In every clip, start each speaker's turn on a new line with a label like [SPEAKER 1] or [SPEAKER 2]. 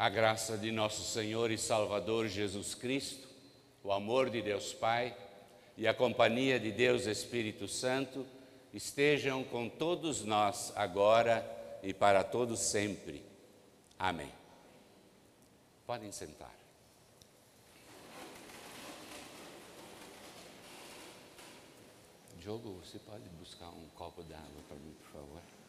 [SPEAKER 1] A graça de nosso Senhor e Salvador Jesus Cristo, o amor de Deus Pai e a companhia de Deus Espírito Santo estejam com todos nós agora e para todos sempre. Amém. Podem sentar. Diogo, você pode buscar um copo d'água para mim, por favor?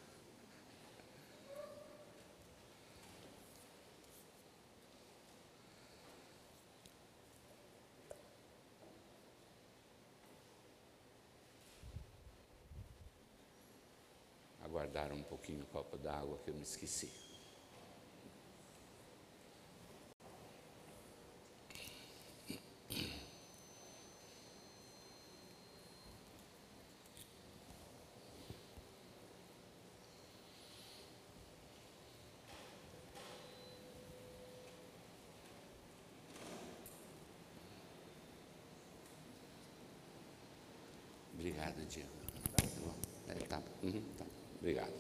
[SPEAKER 1] Aguardar um pouquinho o copo d'água que eu me esqueci. Obrigado, Diego. Tá bom? É, tá. Uhum, tá. Obrigado.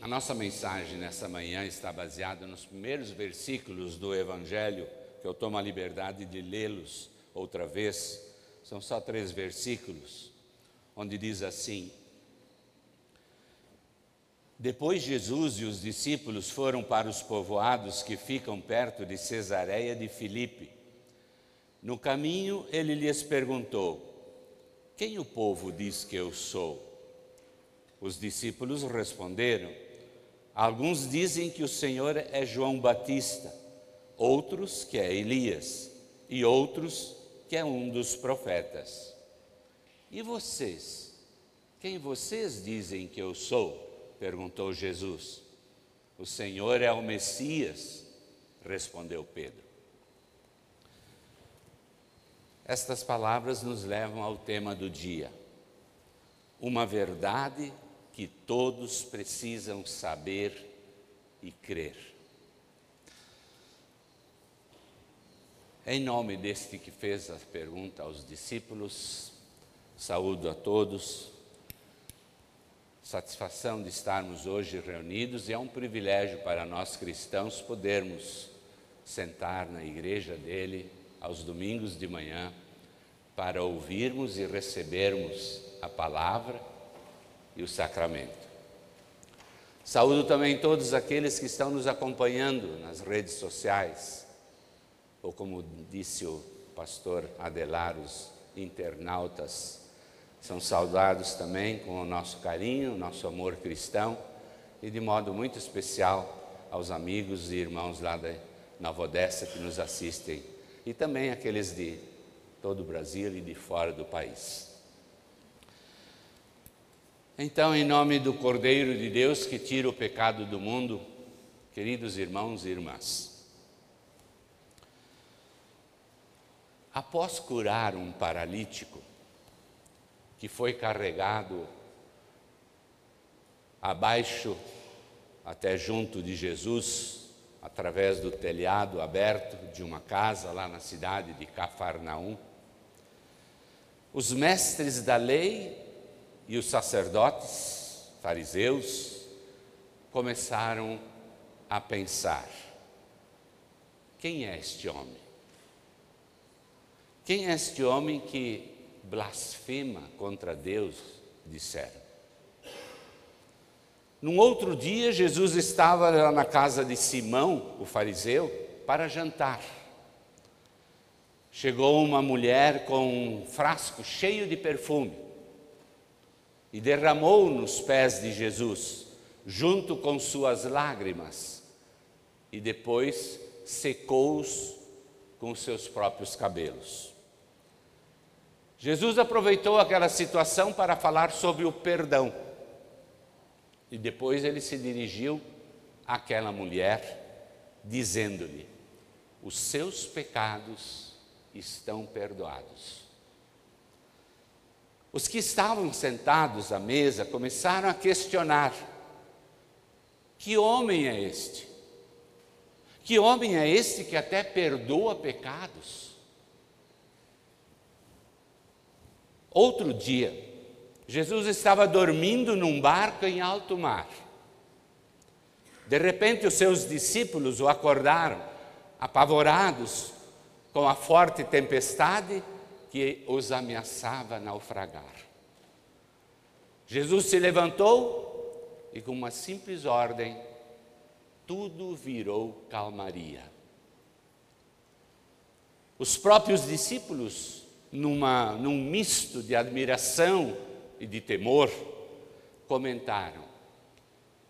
[SPEAKER 1] A nossa mensagem nessa manhã está baseada nos primeiros versículos do Evangelho, que eu tomo a liberdade de lê-los outra vez. São só três versículos, onde diz assim: depois Jesus e os discípulos foram para os povoados que ficam perto de Cesareia de Filipe. No caminho, ele lhes perguntou: Quem o povo diz que eu sou? Os discípulos responderam: Alguns dizem que o Senhor é João Batista, outros que é Elias, e outros que é um dos profetas. E vocês? Quem vocês dizem que eu sou? Perguntou Jesus. O Senhor é o Messias, respondeu Pedro. Estas palavras nos levam ao tema do dia. Uma verdade que todos precisam saber e crer. Em nome deste que fez a pergunta aos discípulos, saúdo a todos satisfação de estarmos hoje reunidos e é um privilégio para nós cristãos podermos sentar na igreja dele aos domingos de manhã para ouvirmos e recebermos a palavra e o sacramento. Saúdo também todos aqueles que estão nos acompanhando nas redes sociais, ou como disse o pastor Adelar, os internautas são saudados também com o nosso carinho, nosso amor cristão e de modo muito especial aos amigos e irmãos lá da Nova Odessa que nos assistem e também aqueles de todo o Brasil e de fora do país. Então, em nome do Cordeiro de Deus que tira o pecado do mundo, queridos irmãos e irmãs, após curar um paralítico, que foi carregado abaixo até junto de Jesus, através do telhado aberto de uma casa lá na cidade de Cafarnaum. Os mestres da lei e os sacerdotes, fariseus, começaram a pensar: quem é este homem? Quem é este homem que blasfema contra Deus, disseram. Num outro dia, Jesus estava na casa de Simão, o fariseu, para jantar. Chegou uma mulher com um frasco cheio de perfume e derramou nos pés de Jesus, junto com suas lágrimas, e depois secou-os com seus próprios cabelos. Jesus aproveitou aquela situação para falar sobre o perdão. E depois ele se dirigiu àquela mulher, dizendo-lhe: Os seus pecados estão perdoados. Os que estavam sentados à mesa começaram a questionar: Que homem é este? Que homem é este que até perdoa pecados? Outro dia, Jesus estava dormindo num barco em alto mar. De repente, os seus discípulos o acordaram, apavorados com a forte tempestade que os ameaçava naufragar. Jesus se levantou e, com uma simples ordem, tudo virou calmaria. Os próprios discípulos, numa, num misto de admiração e de temor, comentaram: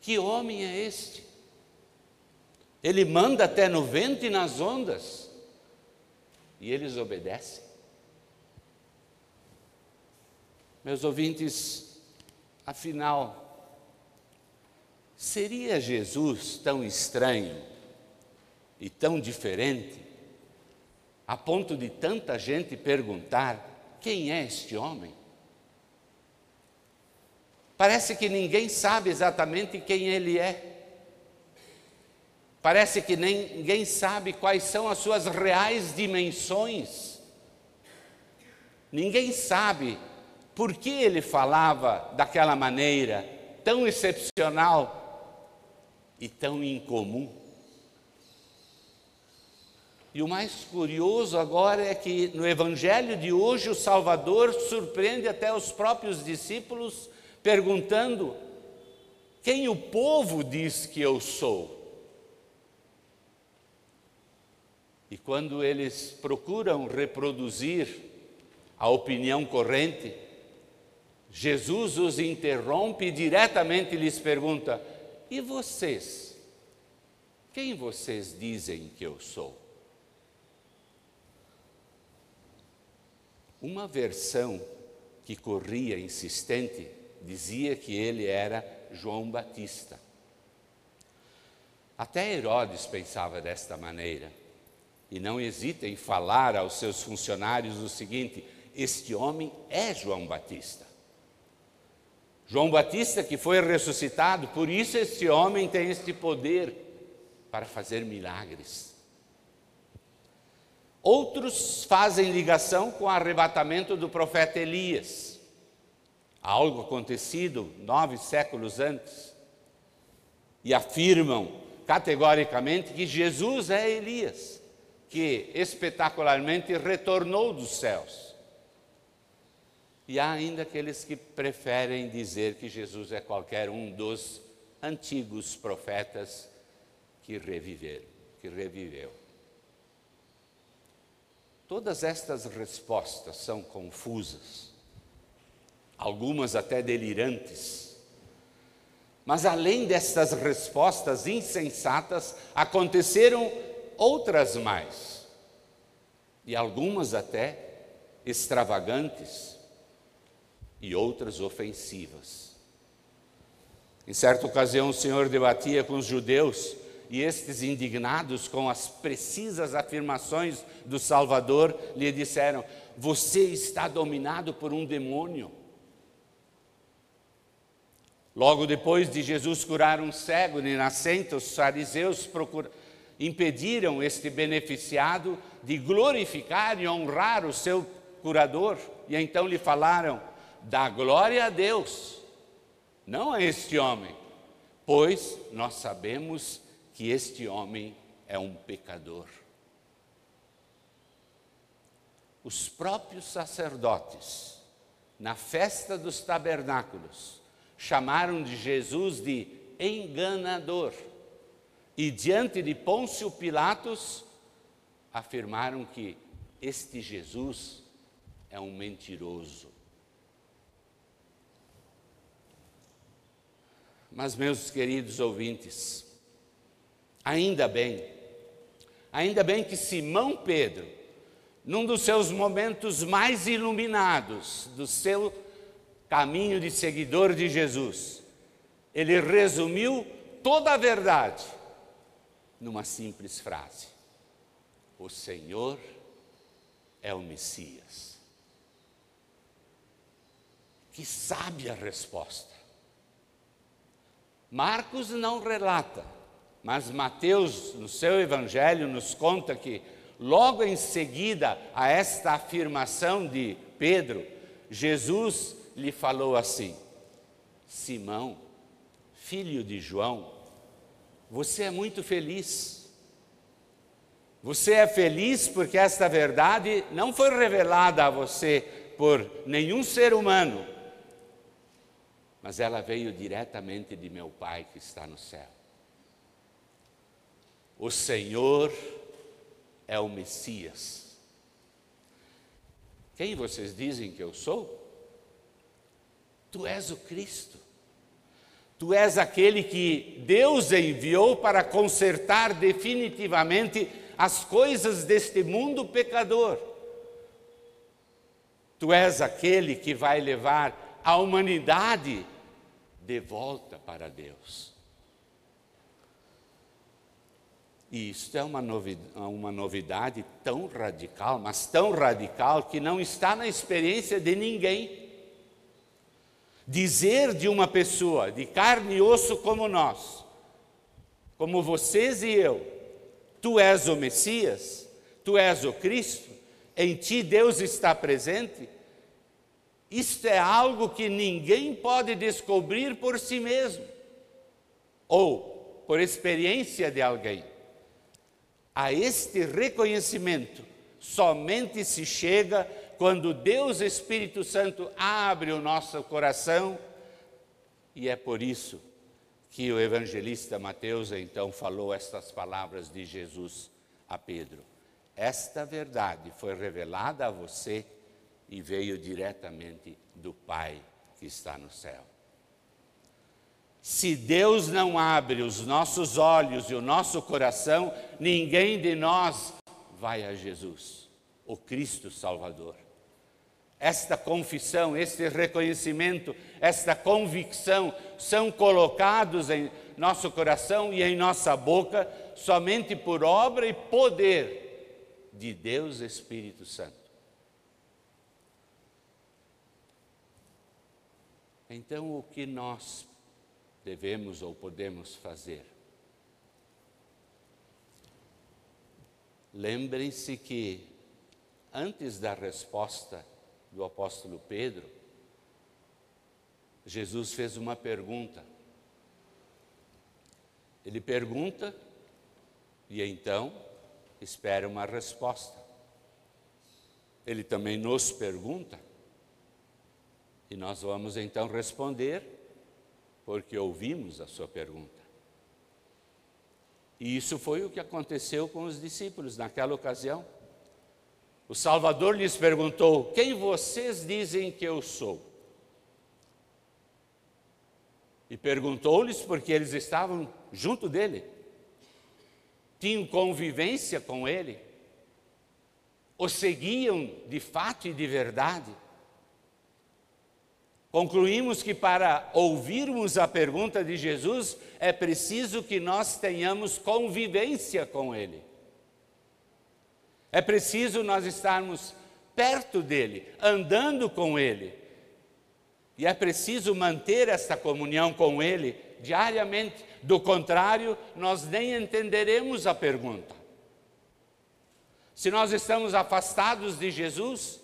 [SPEAKER 1] Que homem é este? Ele manda até no vento e nas ondas, e eles obedecem. Meus ouvintes, afinal, seria Jesus tão estranho e tão diferente, a ponto de tanta gente perguntar: quem é este homem? Parece que ninguém sabe exatamente quem ele é. Parece que nem, ninguém sabe quais são as suas reais dimensões. Ninguém sabe por que ele falava daquela maneira tão excepcional e tão incomum. E o mais curioso agora é que no Evangelho de hoje o Salvador surpreende até os próprios discípulos perguntando: quem o povo diz que eu sou? E quando eles procuram reproduzir a opinião corrente, Jesus os interrompe e diretamente lhes pergunta: E vocês? Quem vocês dizem que eu sou? Uma versão que corria insistente dizia que ele era João Batista. Até Herodes pensava desta maneira. E não hesita em falar aos seus funcionários o seguinte: este homem é João Batista. João Batista que foi ressuscitado, por isso este homem tem este poder para fazer milagres. Outros fazem ligação com o arrebatamento do profeta Elias algo acontecido nove séculos antes, e afirmam categoricamente que Jesus é Elias, que espetacularmente retornou dos céus. E há ainda aqueles que preferem dizer que Jesus é qualquer um dos antigos profetas que reviveram, que reviveu. Todas estas respostas são confusas algumas até delirantes. Mas além destas respostas insensatas, aconteceram outras mais, e algumas até extravagantes, e outras ofensivas. Em certa ocasião, o Senhor debatia com os judeus, e estes, indignados com as precisas afirmações do Salvador, lhe disseram: Você está dominado por um demônio. Logo depois de Jesus curar um cego de nascente, os fariseus procur... impediram este beneficiado de glorificar e honrar o seu curador, e então lhe falaram: dá glória a Deus, não a este homem, pois nós sabemos que este homem é um pecador. Os próprios sacerdotes, na festa dos tabernáculos, chamaram de Jesus de enganador. E diante de Pôncio Pilatos, afirmaram que este Jesus é um mentiroso. Mas, meus queridos ouvintes, ainda bem, ainda bem que Simão Pedro, num dos seus momentos mais iluminados do seu caminho de seguidor de Jesus, ele resumiu toda a verdade numa simples frase: O Senhor é o Messias. Que sábia resposta. Marcos não relata, mas Mateus, no seu evangelho, nos conta que, logo em seguida a esta afirmação de Pedro, Jesus lhe falou assim: Simão, filho de João, você é muito feliz. Você é feliz porque esta verdade não foi revelada a você por nenhum ser humano, mas ela veio diretamente de meu Pai que está no céu. O Senhor é o Messias. Quem vocês dizem que eu sou? Tu és o Cristo. Tu és aquele que Deus enviou para consertar definitivamente as coisas deste mundo pecador. Tu és aquele que vai levar a humanidade de volta para Deus. E isto é uma novidade, uma novidade tão radical, mas tão radical que não está na experiência de ninguém. Dizer de uma pessoa de carne e osso como nós, como vocês e eu, tu és o Messias, tu és o Cristo, em ti Deus está presente, isto é algo que ninguém pode descobrir por si mesmo ou por experiência de alguém. A este reconhecimento somente se chega quando Deus Espírito Santo abre o nosso coração, e é por isso que o evangelista Mateus então falou estas palavras de Jesus a Pedro. Esta verdade foi revelada a você e veio diretamente do Pai que está no céu. Se Deus não abre os nossos olhos e o nosso coração, ninguém de nós vai a Jesus, o Cristo Salvador. Esta confissão, este reconhecimento, esta convicção são colocados em nosso coração e em nossa boca somente por obra e poder de Deus Espírito Santo. Então, o que nós devemos ou podemos fazer? Lembrem-se que, antes da resposta do apóstolo Pedro, Jesus fez uma pergunta. Ele pergunta e então espera uma resposta. Ele também nos pergunta e nós vamos então responder, porque ouvimos a sua pergunta. E isso foi o que aconteceu com os discípulos naquela ocasião. O Salvador lhes perguntou: Quem vocês dizem que eu sou? E perguntou-lhes porque eles estavam junto dele, tinham convivência com ele, o seguiam de fato e de verdade. Concluímos que para ouvirmos a pergunta de Jesus é preciso que nós tenhamos convivência com Ele. É preciso nós estarmos perto dele, andando com ele. E é preciso manter essa comunhão com ele diariamente. Do contrário, nós nem entenderemos a pergunta. Se nós estamos afastados de Jesus,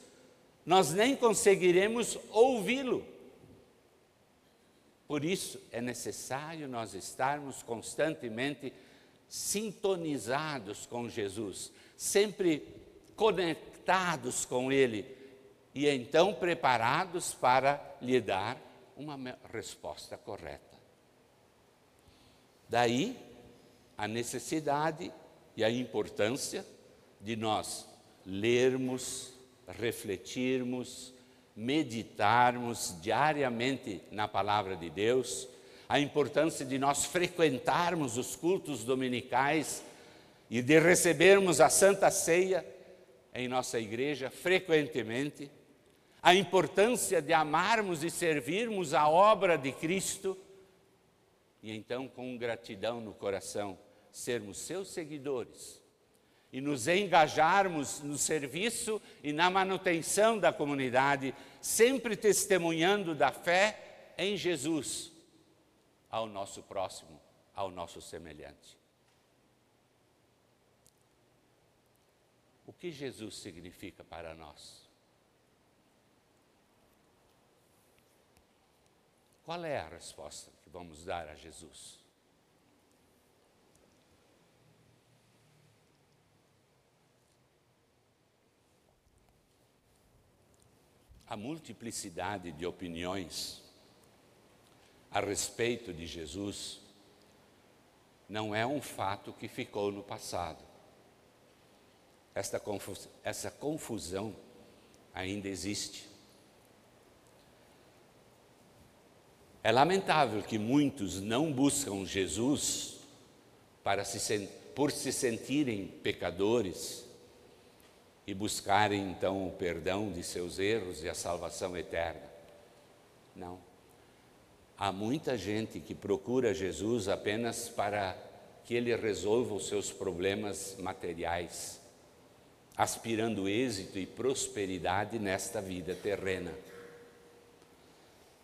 [SPEAKER 1] nós nem conseguiremos ouvi-lo. Por isso é necessário nós estarmos constantemente sintonizados com Jesus, sempre conectados com Ele e então preparados para lhe dar uma resposta correta. Daí a necessidade e a importância de nós lermos, refletirmos, meditarmos diariamente na palavra de Deus, a importância de nós frequentarmos os cultos dominicais e de recebermos a Santa Ceia em nossa igreja frequentemente, a importância de amarmos e servirmos a obra de Cristo e então, com gratidão no coração, sermos seus seguidores e nos engajarmos no serviço e na manutenção da comunidade, sempre testemunhando da fé em Jesus ao nosso próximo, ao nosso semelhante. O que Jesus significa para nós? Qual é a resposta que vamos dar a Jesus? A multiplicidade de opiniões a respeito de Jesus não é um fato que ficou no passado. Esta confusão, essa confusão ainda existe. É lamentável que muitos não buscam Jesus para se, por se sentirem pecadores e buscarem então o perdão de seus erros e a salvação eterna. Não. Há muita gente que procura Jesus apenas para que ele resolva os seus problemas materiais, aspirando êxito e prosperidade nesta vida terrena.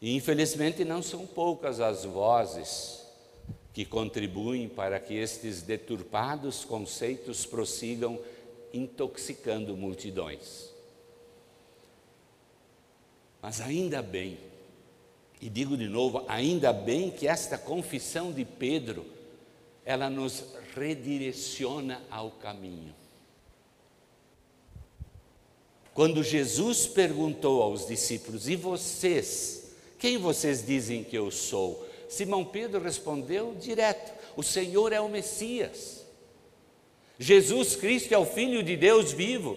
[SPEAKER 1] E infelizmente não são poucas as vozes que contribuem para que estes deturpados conceitos prossigam intoxicando multidões. Mas ainda bem, e digo de novo, ainda bem que esta confissão de Pedro, ela nos redireciona ao caminho. Quando Jesus perguntou aos discípulos: "E vocês, quem vocês dizem que eu sou?" Simão Pedro respondeu direto: "O Senhor é o Messias." Jesus Cristo é o Filho de Deus vivo,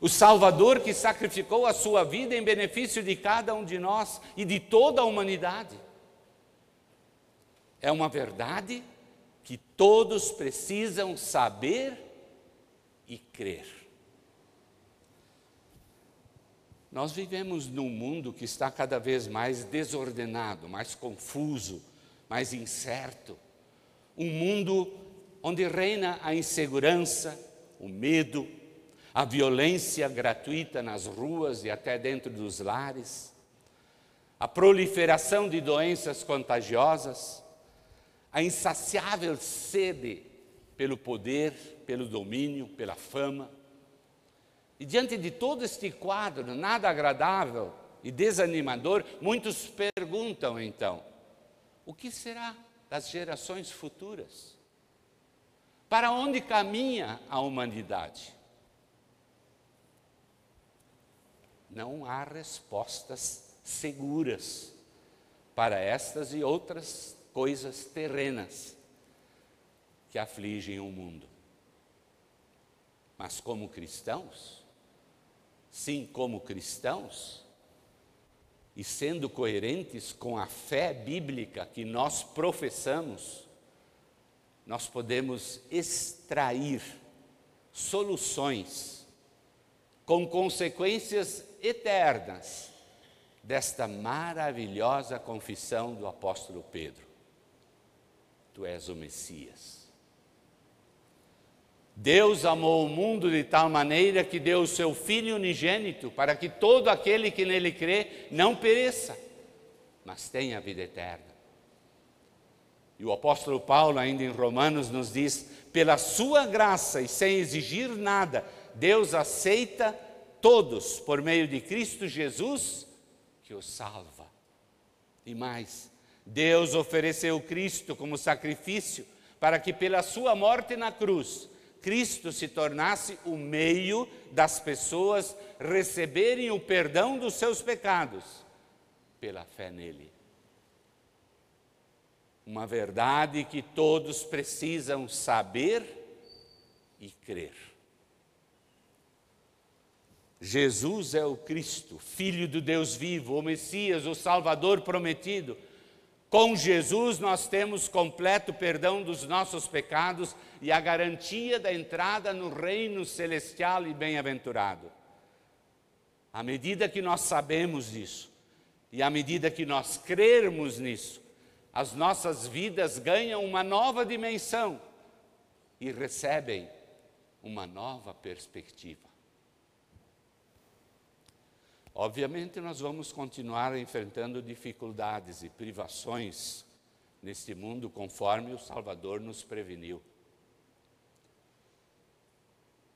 [SPEAKER 1] o Salvador que sacrificou a sua vida em benefício de cada um de nós e de toda a humanidade. É uma verdade que todos precisam saber e crer. Nós vivemos num mundo que está cada vez mais desordenado, mais confuso, mais incerto. Um mundo onde reina a insegurança, o medo, a violência gratuita nas ruas e até dentro dos lares, a proliferação de doenças contagiosas, a insaciável sede pelo poder, pelo domínio, pela fama. E diante de todo este quadro nada agradável e desanimador, muitos perguntam então: o que será das gerações futuras? Para onde caminha a humanidade? Não há respostas seguras para estas e outras coisas terrenas que afligem o mundo. Mas como cristãos, sim, como cristãos, e sendo coerentes com a fé bíblica que nós professamos, nós podemos extrair soluções com consequências eternas desta maravilhosa confissão do apóstolo Pedro: Tu és o Messias. Deus amou o mundo de tal maneira que deu o seu Filho unigênito para que todo aquele que nele crê não pereça, mas tenha a vida eterna. E o apóstolo Paulo, ainda em Romanos, nos diz: pela sua graça e sem exigir nada, Deus aceita todos por meio de Cristo Jesus, que os salva. E mais, Deus ofereceu Cristo como sacrifício para que pela sua morte na cruz, Cristo se tornasse o meio das pessoas receberem o perdão dos seus pecados pela fé nele uma verdade que todos precisam saber e crer. Jesus é o Cristo, Filho do Deus vivo, o Messias, o Salvador prometido. Com Jesus nós temos completo perdão dos nossos pecados e a garantia da entrada no reino celestial e bem-aventurado. À medida que nós sabemos disso, e à medida que nós crermos nisso, as nossas vidas ganham uma nova dimensão e recebem uma nova perspectiva. Obviamente, nós vamos continuar enfrentando dificuldades e privações neste mundo, conforme o Salvador nos preveniu.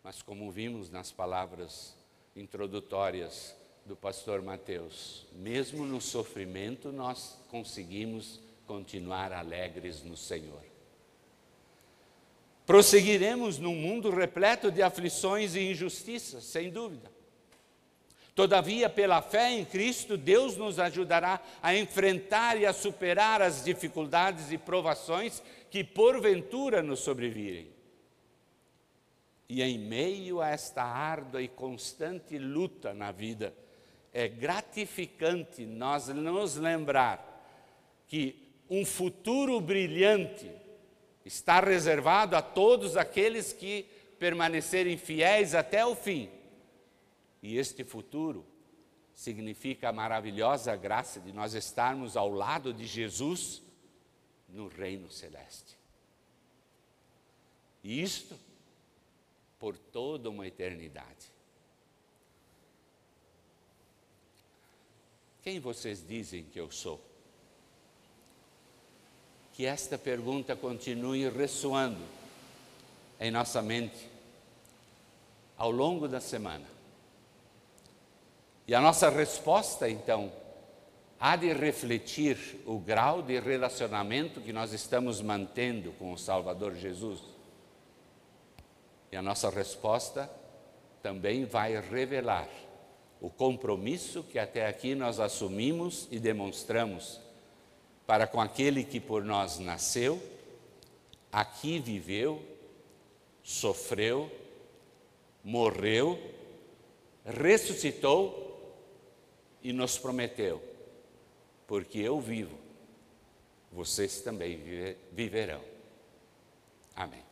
[SPEAKER 1] Mas, como vimos nas palavras introdutórias do pastor Mateus: mesmo no sofrimento, nós conseguimos continuar alegres no Senhor. Prosseguiremos num mundo repleto de aflições e injustiças, sem dúvida. Todavia, pela fé em Cristo, Deus nos ajudará a enfrentar e a superar as dificuldades e provações que porventura nos sobrevirem. E em meio a esta árdua e constante luta na vida, é gratificante nós nos lembrar que um futuro brilhante está reservado a todos aqueles que permanecerem fiéis até o fim. E este futuro significa a maravilhosa graça de nós estarmos ao lado de Jesus no reino celeste. E isto por toda uma eternidade. Quem vocês dizem que eu sou? Que esta pergunta continue ressoando em nossa mente ao longo da semana. E a nossa resposta, então, há de refletir o grau de relacionamento que nós estamos mantendo com o Salvador Jesus. E a nossa resposta também vai revelar o compromisso que até aqui nós assumimos e demonstramos para com aquele que por nós nasceu, aqui viveu, sofreu, morreu, ressuscitou e nos prometeu: porque eu vivo, vocês também viverão. Amém.